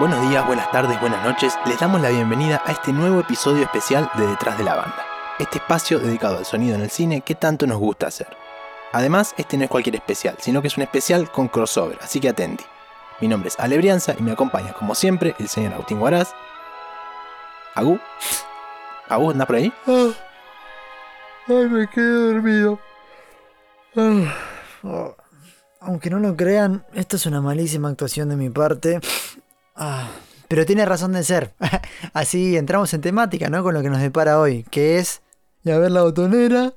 Buenos días, buenas tardes, buenas noches. Les damos la bienvenida a este nuevo episodio especial de Detrás de la Banda. Este espacio dedicado al sonido en el cine que tanto nos gusta hacer. Además, este no es cualquier especial, sino que es un especial con crossover, así que atendí. Mi nombre es Ale Brianza y me acompaña, como siempre, el señor Agustín Guaraz. Agu. Agu, ¿anda por ahí? Ah. Ay, me quedé dormido. Ah. Oh. Aunque no lo crean, esta es una malísima actuación de mi parte. Ah, pero tiene razón de ser. Así entramos en temática, ¿no? Con lo que nos depara hoy, que es... Y a ver la botonera.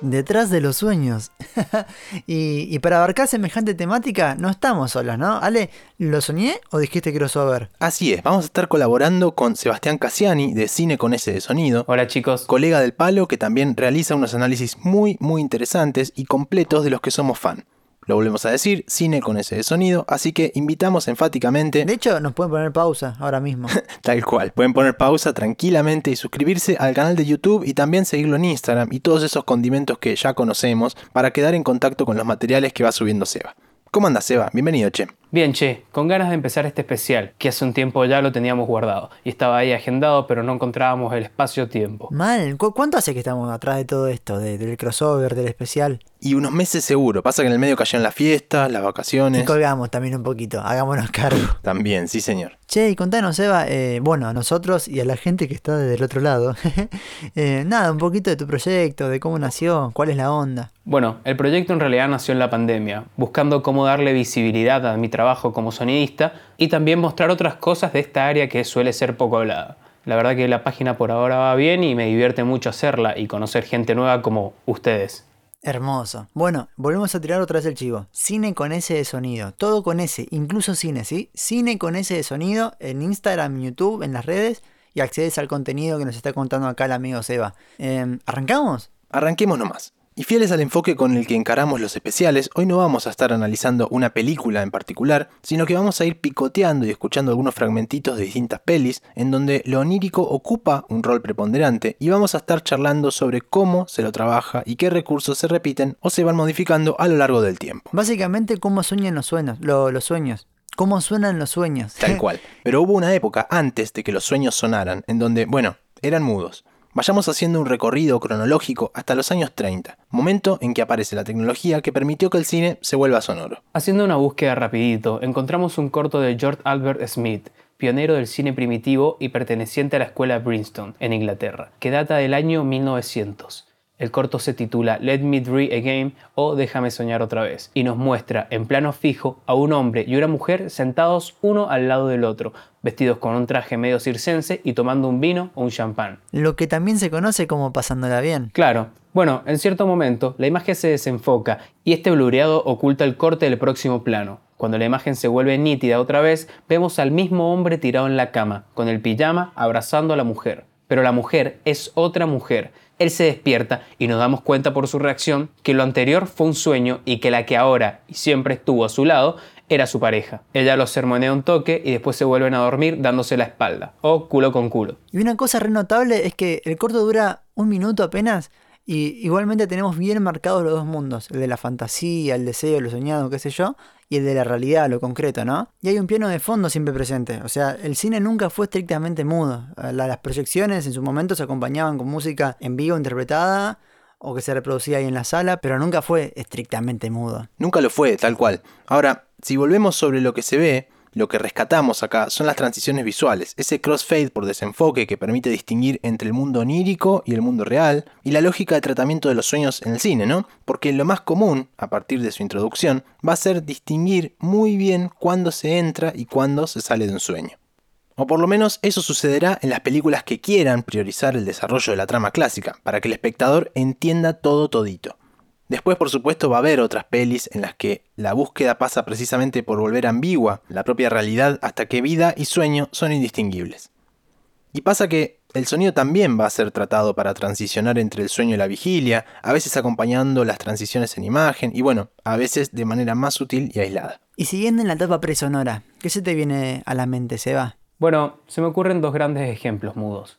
Detrás de los sueños. y, y para abarcar semejante temática, no estamos solos, ¿no? Ale, ¿lo soñé o dijiste crossover? Así es, vamos a estar colaborando con Sebastián Cassiani de Cine con S de Sonido. Hola chicos. Colega del Palo que también realiza unos análisis muy, muy interesantes y completos de los que somos fan. Lo volvemos a decir, cine con ese de sonido, así que invitamos enfáticamente... De hecho, nos pueden poner pausa ahora mismo. Tal cual, pueden poner pausa tranquilamente y suscribirse al canal de YouTube y también seguirlo en Instagram y todos esos condimentos que ya conocemos para quedar en contacto con los materiales que va subiendo Seba. ¿Cómo andas, Seba? Bienvenido, che. Bien, che, con ganas de empezar este especial, que hace un tiempo ya lo teníamos guardado y estaba ahí agendado, pero no encontrábamos el espacio-tiempo. Mal, ¿cu ¿cuánto hace que estamos atrás de todo esto, de- del crossover, del especial? Y unos meses seguro, pasa que en el medio cayeron las fiestas, las Y vacaciones. colgamos también un poquito, hagámonos cargo. También, sí señor. Che, y contanos, Eva, eh, bueno, a nosotros y a la gente que está del otro lado, eh, nada, un poquito de tu proyecto, de cómo nació, cuál es la onda. Bueno, el proyecto en realidad nació en la pandemia, buscando cómo darle visibilidad a mi trabajo como sonidista y también mostrar otras cosas de esta área que suele ser poco hablada. La verdad que la página por ahora va bien y me divierte mucho hacerla y conocer gente nueva como ustedes. Hermoso. Bueno, volvemos a tirar otra vez el chivo. Cine con S de sonido. Todo con S, incluso cine, ¿sí? Cine con S de sonido en Instagram, YouTube, en las redes y accedes al contenido que nos está contando acá el amigo Seba. Em, ¿Arrancamos? Arranquemos nomás. Y fieles al enfoque con el que encaramos los especiales, hoy no vamos a estar analizando una película en particular, sino que vamos a ir picoteando y escuchando algunos fragmentitos de distintas pelis, en donde lo onírico ocupa un rol preponderante, y vamos a estar charlando sobre cómo se lo trabaja y qué recursos se repiten o se van modificando a lo largo del tiempo. Básicamente, cómo sueñan los sueños. lo- los sueños. Cómo suenan los sueños. Tal cual. Pero hubo una época antes de que los sueños sonaran, en donde, bueno, eran mudos. Vayamos haciendo un recorrido cronológico hasta los años 30, momento en que aparece la tecnología que permitió que el cine se vuelva sonoro. Haciendo una búsqueda rapidito, encontramos un corto de George Albert Smith, pionero del cine primitivo y perteneciente a la escuela Princeton, en Inglaterra, que data del año 1900. El corto se titula Let Me Dream Again o Déjame soñar otra vez y nos muestra en plano fijo a un hombre y una mujer sentados uno al lado del otro, vestidos con un traje medio circense y tomando un vino o un champán. Lo que también se conoce como pasándola bien. Claro. Bueno, en cierto momento la imagen se desenfoca y este blureado oculta el corte del próximo plano. Cuando la imagen se vuelve nítida otra vez, vemos al mismo hombre tirado en la cama, con el pijama abrazando a la mujer. Pero la mujer es otra mujer. Él se despierta y nos damos cuenta por su reacción que lo anterior fue un sueño y que la que ahora y siempre estuvo a su lado era su pareja. Ella lo sermonea un toque y después se vuelven a dormir dándose la espalda, o culo con culo. Y una cosa re notable es que el corto dura un minuto apenas Y igualmente tenemos bien marcados los dos mundos, el de la fantasía, el deseo, lo soñado, qué sé yo, y el de la realidad, lo concreto, ¿no? Y hay un piano de fondo siempre presente, o sea, el cine nunca fue estrictamente mudo. Las proyecciones en su momento se acompañaban con música en vivo interpretada o que se reproducía ahí en la sala, pero nunca fue estrictamente mudo. Nunca lo fue, tal cual. Ahora, si volvemos sobre lo que se ve, lo que rescatamos acá son las transiciones visuales, ese crossfade por desenfoque que permite distinguir entre el mundo onírico y el mundo real, y la lógica de tratamiento de los sueños en el cine, ¿no? Porque lo más común, a partir de su introducción, va a ser distinguir muy bien cuándo se entra y cuándo se sale de un sueño. O por lo menos eso sucederá en las películas que quieran priorizar el desarrollo de la trama clásica, para que el espectador entienda todo todito. Después, por supuesto, va a haber otras pelis en las que la búsqueda pasa precisamente por volver ambigua la propia realidad hasta que vida y sueño son indistinguibles. Y pasa que el sonido también va a ser tratado para transicionar entre el sueño y la vigilia, a veces acompañando las transiciones en imagen y bueno, a veces de manera más sutil y aislada. Y siguiendo en la etapa presonora, ¿qué se te viene a la mente, Seba? Bueno, se me ocurren dos grandes ejemplos mudos.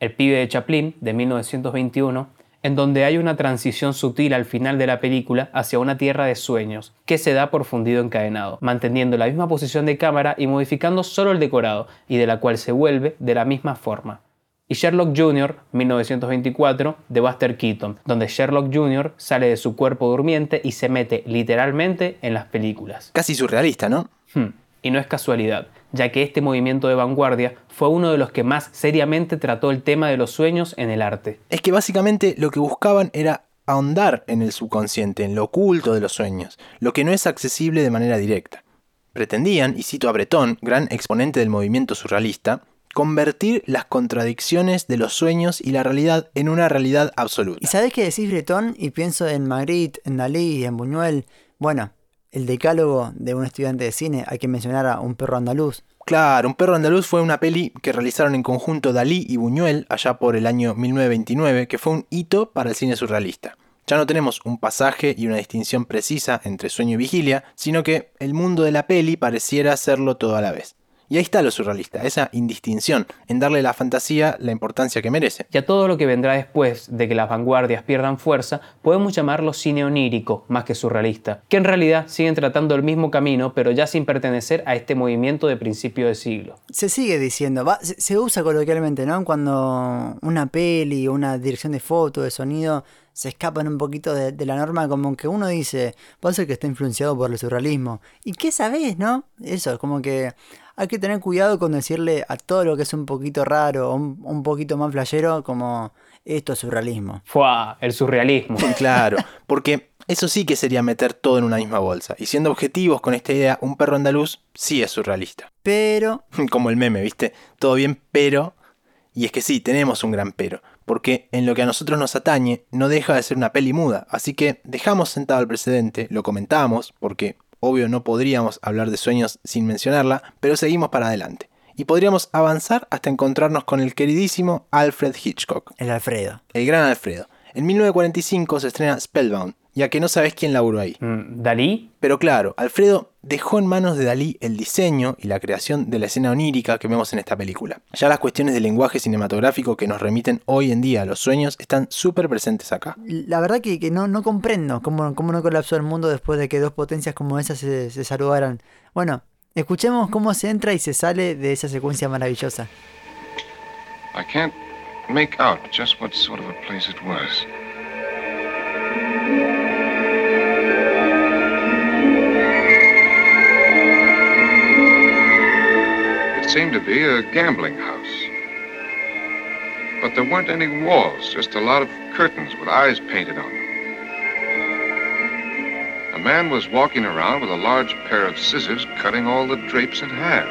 El pibe de Chaplin, de 1921, en donde hay una transición sutil al final de la película hacia una tierra de sueños, que se da por fundido encadenado, manteniendo la misma posición de cámara y modificando solo el decorado, y de la cual se vuelve de la misma forma. Y Sherlock Jr., 1924, de Buster Keaton, donde Sherlock Jr. sale de su cuerpo durmiente y se mete literalmente en las películas. Casi surrealista, ¿no? Hmm. Y no es casualidad, ya que este movimiento de vanguardia fue uno de los que más seriamente trató el tema de los sueños en el arte. Es que básicamente lo que buscaban era ahondar en el subconsciente, en lo oculto de los sueños, lo que no es accesible de manera directa. Pretendían, y cito a Breton, gran exponente del movimiento surrealista, convertir las contradicciones de los sueños y la realidad en una realidad absoluta. ¿Y sabes qué decís Breton? Y pienso en Magritte, en Dalí, en Buñuel. Bueno, el decálogo de un estudiante de cine, hay que mencionar a Un perro andaluz. Claro, Un perro andaluz fue una peli que realizaron en conjunto Dalí y Buñuel allá por el año 1929, que fue un hito para el cine surrealista. Ya no tenemos un pasaje y una distinción precisa entre sueño y vigilia, sino que el mundo de la peli pareciera serlo todo a la vez. Y ahí está lo surrealista, esa indistinción, en darle a la fantasía la importancia que merece. Y a todo lo que vendrá después de que las vanguardias pierdan fuerza, podemos llamarlo cine onírico más que surrealista, que en realidad siguen tratando el mismo camino, pero ya sin pertenecer a este movimiento de principio de siglo. Se sigue diciendo, se, usa coloquialmente, ¿no? Cuando una peli, una dirección de foto, de sonido, se escapan un poquito de, de, la norma, como que uno dice, puede ser que está influenciado por el surrealismo. ¿Y qué sabés, no? Eso, es como que hay que tener cuidado con decirle a todo lo que es un poquito raro, un, un poquito más flayero, como esto es surrealismo. ¡Fua! El surrealismo. claro, porque eso sí que sería meter todo en una misma bolsa. Y siendo objetivos con esta idea, un perro andaluz sí es surrealista. Pero... Como el meme, ¿viste? Todo bien, pero... Y es que sí, tenemos un gran pero. Porque en lo que a nosotros nos atañe, no deja de ser una peli muda. Así que dejamos sentado el precedente, lo comentamos, porque Obvio no podríamos hablar de sueños sin mencionarla, pero seguimos para adelante. Y podríamos avanzar hasta encontrarnos con el queridísimo Alfred Hitchcock. El Alfredo. El gran Alfredo. En 1945 se estrena Spellbound, ya que no sabes quién laburó ahí. Mm, ¿Dalí? Pero claro, Alfredo dejó en manos de Dalí el diseño y la creación de la escena onírica que vemos en esta película. Ya las cuestiones del lenguaje cinematográfico que nos remiten hoy en día a los sueños están súper presentes acá. La verdad que, no, no comprendo cómo, cómo, no colapsó el mundo después de que dos potencias como esas se, se saludaran. Bueno, escuchemos cómo se entra y se sale de esa secuencia maravillosa. I can't make out just what sort of a place it was. Seemed to be a gambling house. But there weren't any walls, just a lot of curtains with eyes painted on them. A man was walking around with a large pair of scissors cutting all the drapes in half.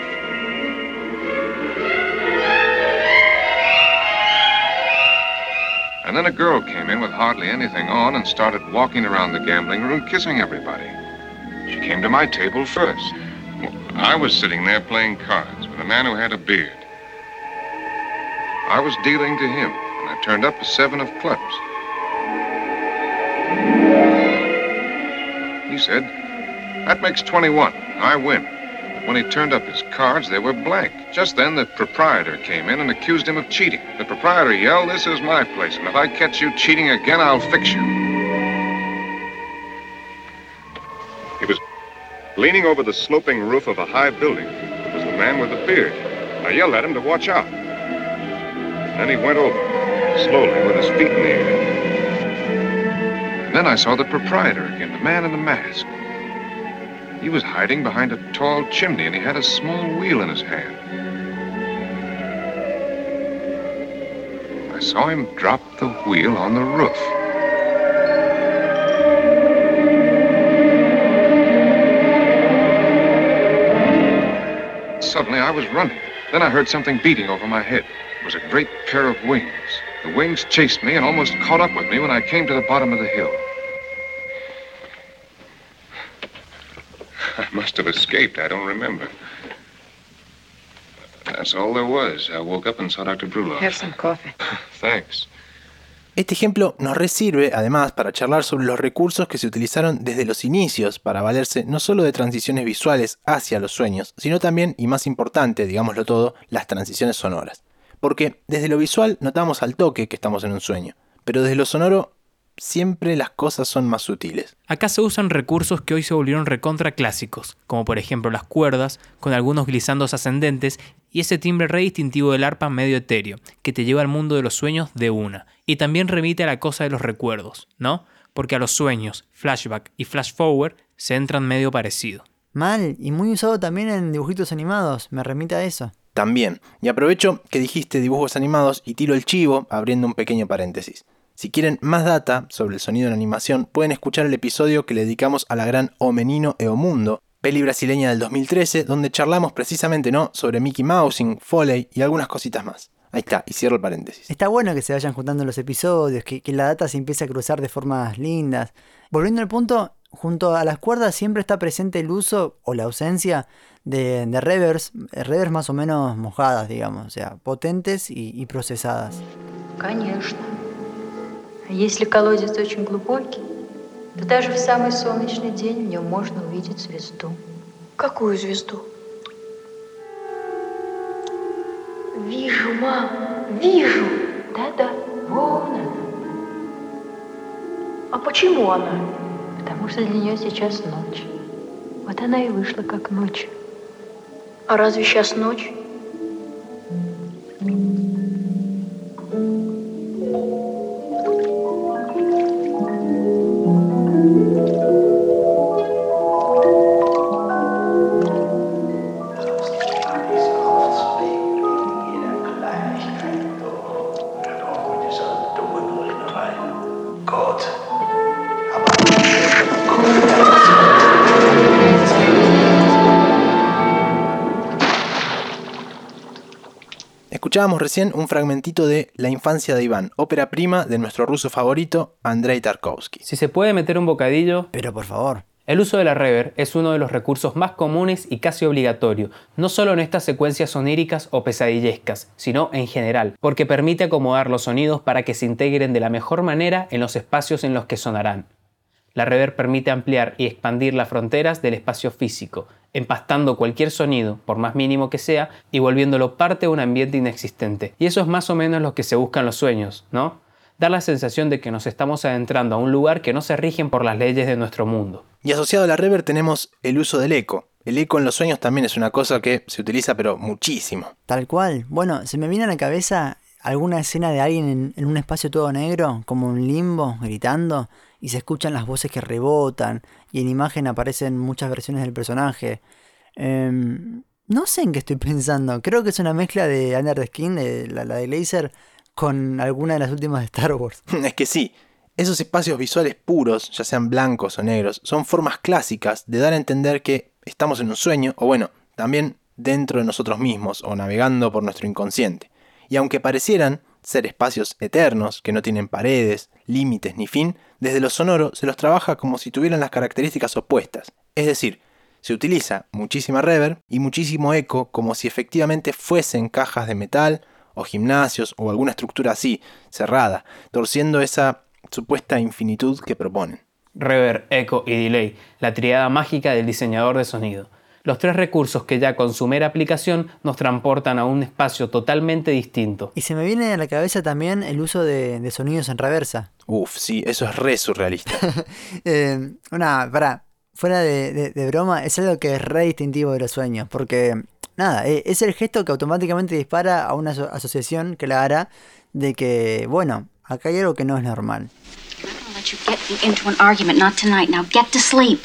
And then a girl came in with hardly anything on and started walking around the gambling room kissing everybody. She came to my table first. I was sitting there playing cards with a man who had a beard. I was dealing to him, and I turned up a seven of clubs. He said, That makes 21. I win. When he turned up his cards, they were blank. Just then, the proprietor came in and accused him of cheating. The proprietor yelled, This is my place, and if I catch you cheating again, I'll fix you. He was leaning over the sloping roof of a high building. Man with the beard. I yelled at him to watch out. Then he went over, slowly, with his feet in the air. And then I saw the proprietor again, the man in the mask. He was hiding behind a tall chimney, and he had a small wheel in his hand. I saw him drop the wheel on the roof. Suddenly, I was running. Then I heard something beating over my head. It was a great pair of wings. The wings chased me and almost caught up with me when I came to the bottom of the hill. I must have escaped. I don't remember. That's all there was. I woke up and saw Dr. Brulov. Have some coffee. Thanks. Este ejemplo nos resirve además para charlar sobre los recursos que se utilizaron desde los inicios para valerse no solo de transiciones visuales hacia los sueños, sino también, y más importante, digámoslo todo, las transiciones sonoras. Porque desde lo visual notamos al toque que estamos en un sueño, pero desde lo sonoro siempre las cosas son más sutiles. Acá se usan recursos que hoy se volvieron recontra clásicos, como por ejemplo las cuerdas, con algunos glisandos ascendentes y ese timbre re distintivo del arpa medio etéreo, que te lleva al mundo de los sueños de una. Y también remite a la cosa de los recuerdos, ¿no? Porque a los sueños, flashback y flash forward se entran medio parecido. Mal, y muy usado también en dibujitos animados, me remite a eso. También, y aprovecho que dijiste dibujos animados y tiro el chivo abriendo un pequeño paréntesis. Si quieren más data sobre el sonido en animación, pueden escuchar el episodio que le dedicamos a la gran O Menino e O Mundo, peli brasileña del 2013, donde charlamos precisamente no sobre Mickey Mousing, Foley y algunas cositas más. Ahí está, y cierro el paréntesis. Está bueno que se vayan juntando los episodios, que, que la data se empiece a cruzar de formas lindas. Volviendo al punto, junto a las cuerdas siempre está presente el uso o la ausencia de, de reverbs, reverbs más o menos mojadas, digamos, o sea, potentes y, y procesadas. Конечно. А Если колодец очень глубокий, то даже в самый солнечный день в нем можно увидеть звезду. Какую звезду? Вижу, мам, вижу. Да-да, вон она. А почему она? Потому что для нее сейчас ночь. Вот она и вышла как ночь. А разве сейчас ночь? Escuchábamos recién un fragmentito de La infancia de Iván, ópera prima de nuestro ruso favorito, Andrei Tarkovsky. Si se puede meter un bocadillo, Pero por favor, El uso de la reverb es uno de los recursos más comunes y casi obligatorio, no solo en estas secuencias oníricas o pesadillescas, sino en general, porque permite acomodar los sonidos para que se integren de la mejor manera en los espacios en los que sonarán. La reverb permite ampliar y expandir las fronteras del espacio físico, empastando cualquier sonido, por más mínimo que sea, y volviéndolo parte de un ambiente inexistente. Y eso es más o menos lo que se busca en los sueños, ¿no? Dar la sensación de que nos estamos adentrando a un lugar que no se rigen por las leyes de nuestro mundo. Y asociado a la reverb tenemos el uso del eco. El eco en los sueños también es una cosa que se utiliza pero muchísimo. tal cual. Bueno, se me viene a la cabeza alguna escena de alguien en, en un espacio todo negro, como un limbo, gritando, y se escuchan las voces que rebotan, y en imagen aparecen muchas versiones del personaje. Em, no sé en qué estoy pensando. Creo que es una mezcla de Under the Skin, la, la de Laser, con alguna de las últimas de Star Wars. es que sí, esos espacios visuales puros, ya sean blancos o negros, son formas clásicas de dar a entender que estamos en un sueño, o bueno, también dentro de nosotros mismos, o navegando por nuestro inconsciente. Y aunque parecieran ser espacios eternos, que no tienen paredes, límites ni fin, desde lo sonoro se los trabaja como si tuvieran las características opuestas. Es decir, se utiliza muchísima reverb y muchísimo eco como si efectivamente fuesen cajas de metal o gimnasios o alguna estructura así, cerrada, torciendo esa supuesta infinitud que proponen. Reverb, eco y delay, la triada mágica del diseñador de sonido. Los tres recursos que ya con su mera aplicación nos transportan a un espacio totalmente distinto. Y se me viene a la cabeza también el uso de, de sonidos en reversa. Uf, sí, eso es re surrealista. Eh, una, para, fuera de, de- de broma, es algo que es re distintivo de los sueños, porque nada, e- es el gesto que automáticamente dispara a una aso- asociación que la hará de que, bueno, acá hay algo que no es normal. I'm not gonna let you get into an argument, not tonight. Now get to sleep.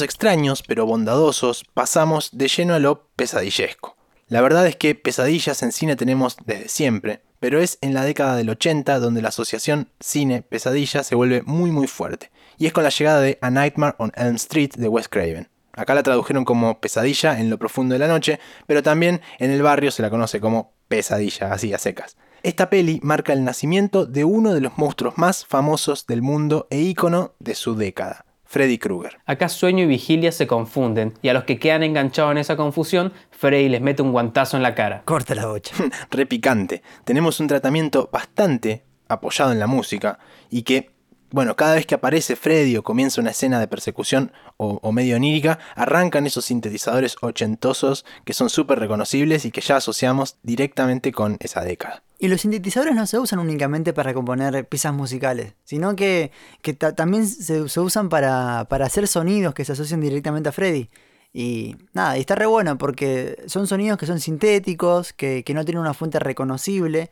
Extraños, pero bondadosos, pasamos de lleno a lo pesadillesco. La verdad es que pesadillas en cine tenemos desde siempre, pero es en la década del 80 donde la asociación cine-pesadilla se vuelve muy muy fuerte, y es con la llegada de A Nightmare on Elm Street de Wes Craven. Acá la tradujeron como pesadilla en lo profundo de la noche, pero también en el barrio se la conoce como pesadilla, así a secas. Esta peli marca el nacimiento de uno de los monstruos más famosos del mundo e ícono de su década, Freddy Krueger. Acá sueño y vigilia se confunden, y a los que quedan enganchados en esa confusión, Freddy les mete un guantazo en la cara. Corta la bocha. re picante. Tenemos un tratamiento bastante apoyado en la música y que, bueno, cada vez que aparece Freddy o comienza una escena de persecución o, medio onírica, arrancan esos sintetizadores ochentosos que son súper reconocibles y que ya asociamos directamente con esa década. Y los sintetizadores no se usan únicamente para componer piezas musicales, sino que, que ta- también se, usan para, hacer sonidos que se asocian directamente a Freddy. Y nada, y está re bueno porque son sonidos que son sintéticos, que, que no tienen una fuente reconocible,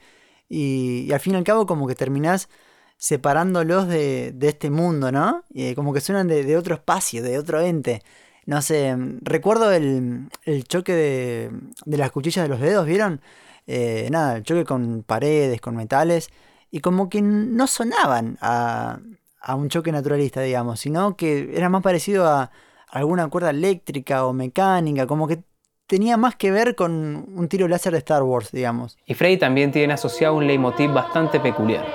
y, y al fin y al cabo como que terminás separándolos de, este mundo, ¿no? Eh, como que suenan de, otro espacio, de otro ente. No sé, recuerdo el, el choque de, de las cuchillas de los dedos, ¿vieron? Eh, nada, el choque con paredes, con metales, y como que no sonaban a, a un choque naturalista, digamos, sino que era más parecido a alguna cuerda eléctrica o mecánica, como que tenía más que ver con un tiro láser de Star Wars, digamos. Y Freddy también tiene asociado un leitmotiv bastante peculiar.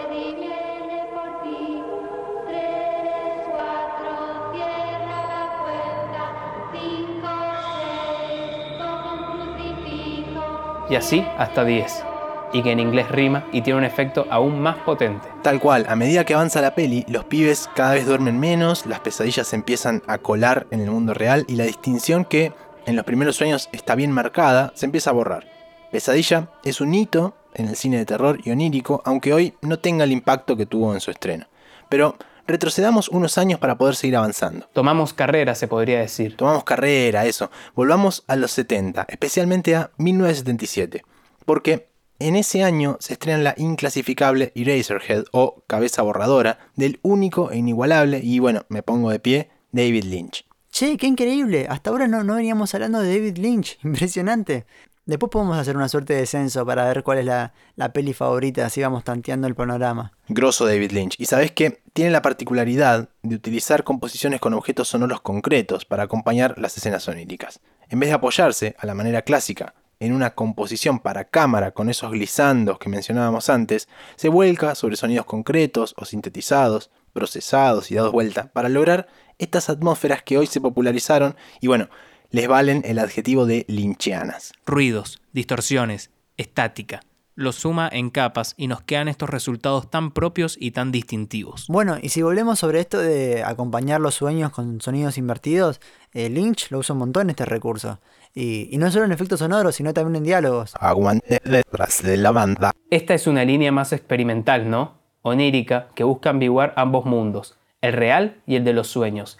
Y así hasta 10. Y que en inglés rima y tiene un efecto aún más potente. Tal cual, a medida que avanza la peli, los pibes cada vez duermen menos, las pesadillas se empiezan a colar en el mundo real y la distinción que en los primeros sueños está bien marcada se empieza a borrar. Pesadilla es un hito en el cine de terror y onírico, aunque hoy no tenga el impacto que tuvo en su estreno. Pero retrocedamos unos años para poder seguir avanzando. Tomamos carrera, se podría decir. Tomamos carrera, eso. Volvamos a los 70, especialmente a 1977. Porque en ese año se estrena la inclasificable Eraserhead o Cabeza Borradora del único e inigualable, y bueno, me pongo de pie, David Lynch. Che, qué increíble. Hasta ahora no, no veníamos hablando de David Lynch. Impresionante. Después podemos hacer una suerte de censo para ver cuál es la, peli favorita, así vamos tanteando el panorama. Grosso David Lynch. Y sabes que tiene la particularidad de utilizar composiciones con objetos sonoros concretos para acompañar las escenas oníricas. En vez de apoyarse, a la manera clásica, en una composición para cámara con esos glissandos que mencionábamos antes, se vuelca sobre sonidos concretos o sintetizados, procesados y dados vuelta para lograr estas atmósferas que hoy se popularizaron y bueno, les valen el adjetivo de lincheanas. Ruidos, distorsiones, estática. lo suma en capas y nos quedan estos resultados tan propios y tan distintivos. Bueno, y si volvemos sobre esto de acompañar los sueños con sonidos invertidos, eh, Lynch lo usa un montón este recurso. Y, y no solo en efectos sonoros, sino también en diálogos. Aguante detrás de la banda. Esta es una línea más experimental, ¿no? Onírica, que busca ambiguar ambos mundos, el real y el de los sueños,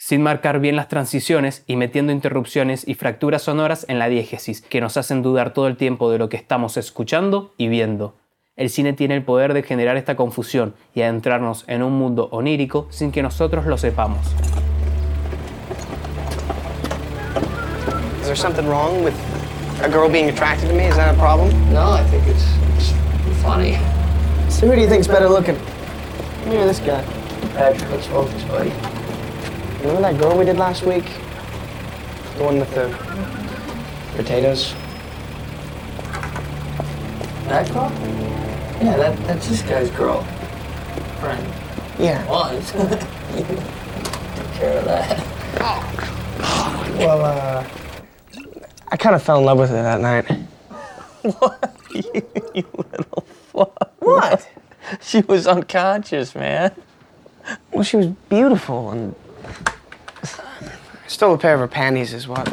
sin marcar bien las transiciones y metiendo interrupciones y fracturas sonoras en la diégesis, que nos hacen dudar todo el tiempo de lo que estamos escuchando y viendo. El cine tiene el poder de generar esta confusión y adentrarnos en un mundo onírico sin que nosotros lo sepamos. Is there something wrong with a girl being attracted to me? Is that a problem? No, I think it's, it's funny. So who do you think's better looking? Me or this guy? Patrick, let's focus, buddy. Remember that girl we did last week? The one with the potatoes? That girl? Yeah, that, that's this guy's girl. Friend. Yeah. Was. Take care of that. Well, uh, I kind of fell in love with her that night. What? You, you little fuck. What? She was unconscious, man. Well, she was beautiful and stole a pair of her panties is what.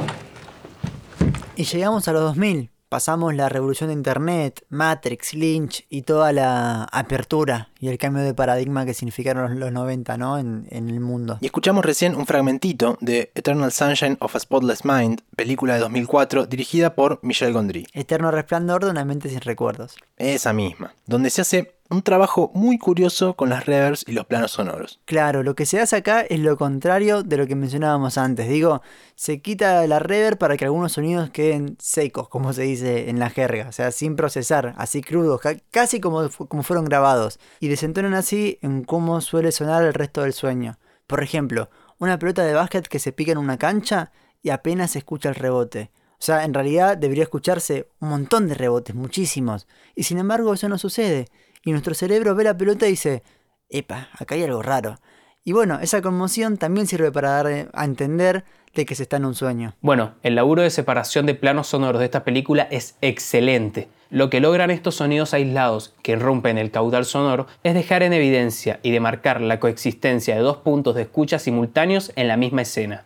Y llegamos a los 2000. Pasamos la revolución de Internet, Matrix, Lynch y toda la apertura y el cambio de paradigma que significaron los, los 90 ¿no? en, en el mundo. Y escuchamos recién un fragmentito de Eternal Sunshine of a Spotless Mind, película de 2004 dirigida por Michel Gondry. Eterno resplandor de una mente sin recuerdos. Esa misma, donde se hace un trabajo muy curioso con las reverbs y los planos sonoros. Claro, lo que se hace acá es lo contrario de lo que mencionábamos antes. Digo, se quita la reverb para que algunos sonidos queden secos, como se dice en la jerga, o sea, sin procesar, así crudos, ca- casi como, como fueron grabados, y desentonan así en cómo suele sonar el resto del sueño. Por ejemplo, una pelota de básquet que se pica en una cancha y apenas se escucha el rebote. O sea, en realidad debería escucharse un montón de rebotes, muchísimos. Y sin embargo eso no sucede. Y nuestro cerebro ve la pelota y dice, epa, acá hay algo raro. Y bueno, esa conmoción también sirve para dar eh, a entender de que se está en un sueño. Bueno, el laburo de separación de planos sonoros de esta película es excelente. Lo que logran estos sonidos aislados que rompen el caudal sonoro es dejar en evidencia y demarcar la coexistencia de dos puntos de escucha simultáneos en la misma escena.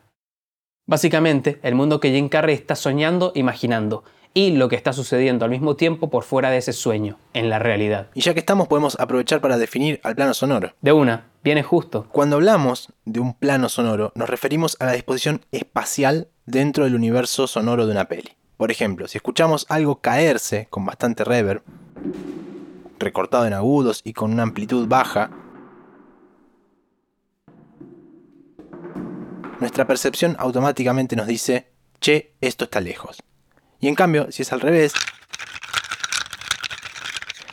Básicamente, el mundo que Jim Carrey está soñando, imaginando, y lo que está sucediendo al mismo tiempo por fuera de ese sueño, en la realidad. Y ya que estamos podemos aprovechar para definir al plano sonoro. De una, viene justo. Cuando hablamos de un plano sonoro nos referimos a la disposición espacial dentro del universo sonoro de una peli. Por ejemplo, si escuchamos algo caerse con bastante reverb, recortado en agudos y con una amplitud baja, nuestra percepción automáticamente nos dice, che, esto está lejos. Y en cambio, si es al revés,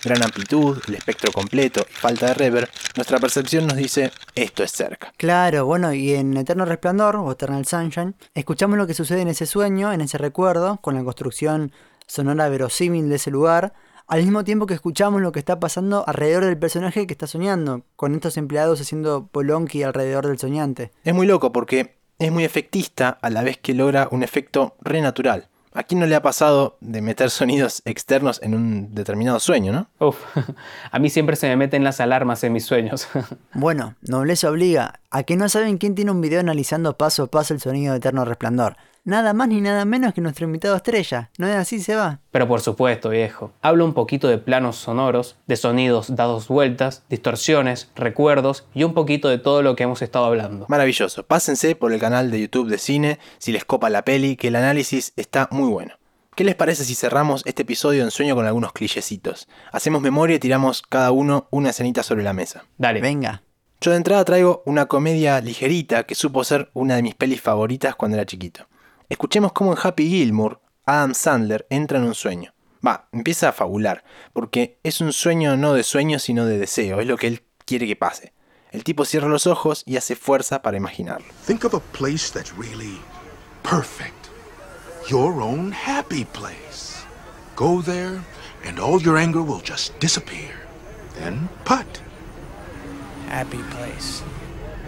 gran amplitud, el espectro completo y falta de reverb, nuestra percepción nos dice, esto es cerca. Claro, bueno, y en Eterno Resplandor o Eternal Sunshine, escuchamos lo que sucede en ese sueño, en ese recuerdo, con la construcción sonora verosímil de ese lugar, al mismo tiempo que escuchamos lo que está pasando alrededor del personaje que está soñando, con estos empleados haciendo polonqui alrededor del soñante. Es muy loco porque es muy efectista a la vez que logra un efecto renatural. ¿A quién no le ha pasado de meter sonidos externos en un determinado sueño, no? Uf, a mí siempre se me meten las alarmas en mis sueños. Bueno, nobleza obliga, a que no saben quién tiene un video analizando paso a paso el sonido de Eterno Resplandor. Nada más ni nada menos que nuestro invitado estrella, ¿no es así se va? Pero por supuesto, viejo. Hablo un poquito de planos sonoros, de sonidos dados vueltas, distorsiones, recuerdos y un poquito de todo lo que hemos estado hablando. Maravilloso. Pásense por el canal de YouTube de cine si les copa la peli, que el análisis está muy bueno. ¿Qué les parece si cerramos este episodio en sueño con algunos clichecitos? Hacemos memoria y tiramos cada uno una escenita sobre la mesa. Dale. Venga. Yo de entrada traigo una comedia ligerita que supo ser una de mis pelis favoritas cuando era chiquito. Escuchemos cómo en Happy Gilmore Adam Sandler entra en un sueño. Va, empieza a fabular, porque es un sueño no de sueño sino de deseo, es lo que él quiere que pase. El tipo cierra los ojos y hace fuerza para imaginarlo. Think of a place that's really perfect. Your own happy place. Go there, and all your anger will just disappear. Then putt. Happy place.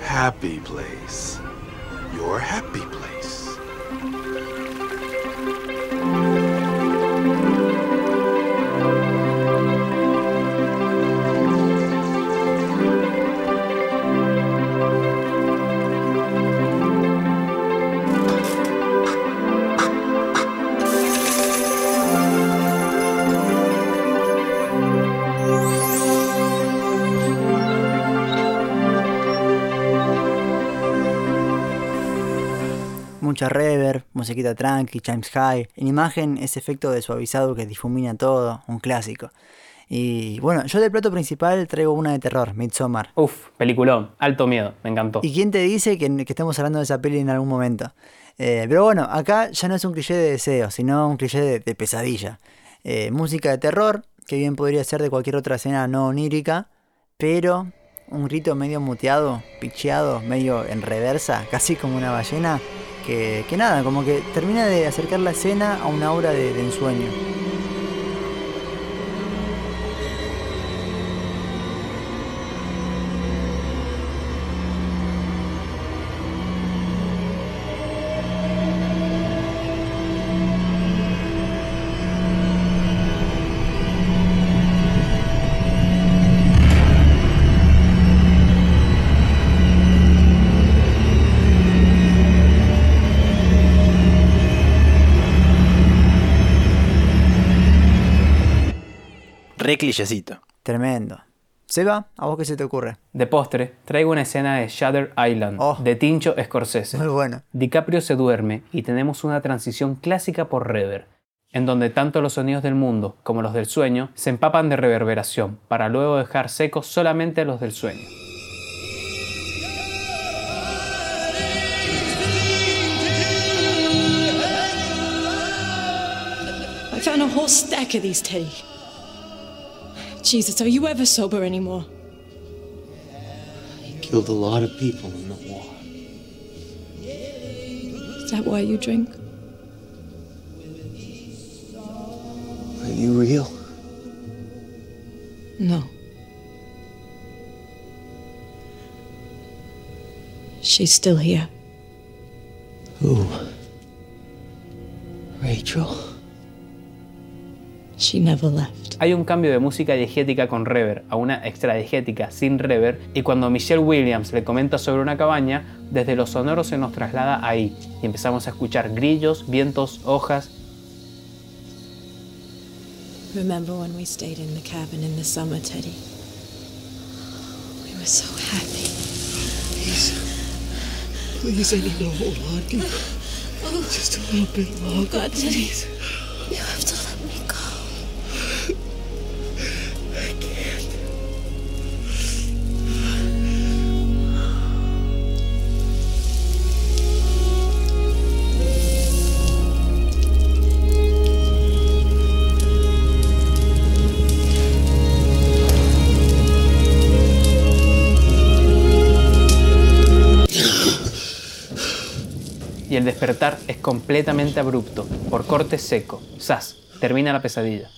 Happy place. Your happy place. thank you mucha reverb, musiquita tranqui, chimes high. En imagen, ese efecto de suavizado que difumina todo, un clásico. Y bueno, yo del plato principal traigo una de terror, Midsommar. Uf, peliculón, alto miedo, me encantó. ¿Y quién te dice que, que estemos hablando de esa peli en algún momento? Eh, pero bueno, acá ya no es un cliché de deseo, sino un cliché de, de pesadilla. Eh, música de terror, que bien podría ser de cualquier otra escena no onírica, pero un grito medio muteado, picheado, medio en reversa, casi como una ballena, que, nada, como que termina de acercar la escena a una obra de, de ensueño. Re clichécito. Tremendo. Seba, ¿a vos qué se te ocurre? De postre, traigo una escena de Shutter Island, de Tincho Scorsese. Muy bueno. DiCaprio se duerme y tenemos una transición clásica por rever, en donde tanto los sonidos del mundo como los del sueño se empapan de reverberación, para luego dejar secos solamente los del sueño. I found a whole stack of these, Teddy. Jesus, are you ever sober anymore? He killed a lot of people in the war. Is that why you drink? Are you real? No. She's still here. Who? Rachel? She never left. Hay un cambio de música diegética con rever a una extradiegética sin rever y cuando Michelle Williams le comenta sobre una cabaña, desde los sonoros se nos traslada ahí y empezamos a escuchar grillos, vientos, hojas. Remember when we stayed in the cabin in the summer, Teddy? We were so happy. Please. Please, I need to hold on. Can you- Just a little bit longer. Oh, God, Teddy. please. You have to el despertar es completamente abrupto, por corte seco. ¡Sas! Termina la pesadilla.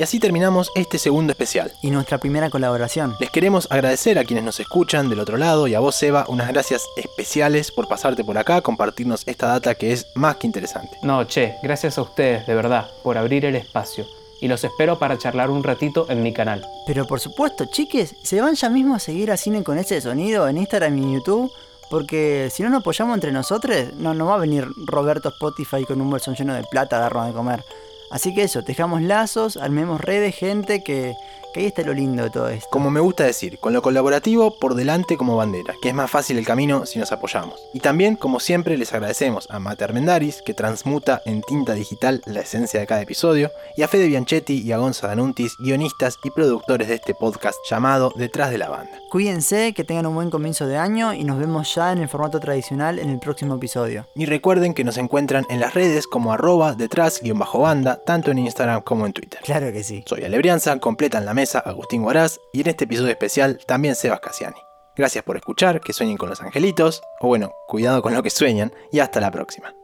Y así terminamos este segundo especial. Y nuestra primera colaboración. Les queremos agradecer a quienes nos escuchan del otro lado y a vos, Seba, unas gracias especiales por pasarte por acá, compartirnos esta data que es más que interesante. No, che, gracias a ustedes, de verdad, por abrir el espacio. Y los espero para charlar un ratito en mi canal. Pero por supuesto, chiques, se van ya mismo a seguir a Cine con ese sonido en Instagram y en YouTube. Porque si no nos apoyamos entre nosotros, no, no va a venir Roberto Spotify con un bolsón lleno de plata a darnos de comer. Así que eso, tejamos lazos, armemos redes, gente, que, que ahí está lo lindo de todo esto. Como me gusta decir, con lo colaborativo por delante como bandera, que es más fácil el camino si nos apoyamos. Y también, como siempre, les agradecemos a Mate Armendaris, que transmuta en tinta digital la esencia de cada episodio, y a Fede Bianchetti y a Gonza Danuntis, guionistas y productores de este podcast llamado Detrás de la Banda. Cuídense, que tengan un buen comienzo de año y nos vemos ya en el formato tradicional en el próximo episodio. Y recuerden que nos encuentran en las redes como arroba detrás-banda, tanto en Instagram como en Twitter. Claro que sí. Soy Alebrianza, completan la Agustín Guaraz y en este episodio especial también Sebas Casiani. Gracias por escuchar, que sueñen con los angelitos, o bueno, cuidado con lo que sueñan, y hasta la próxima.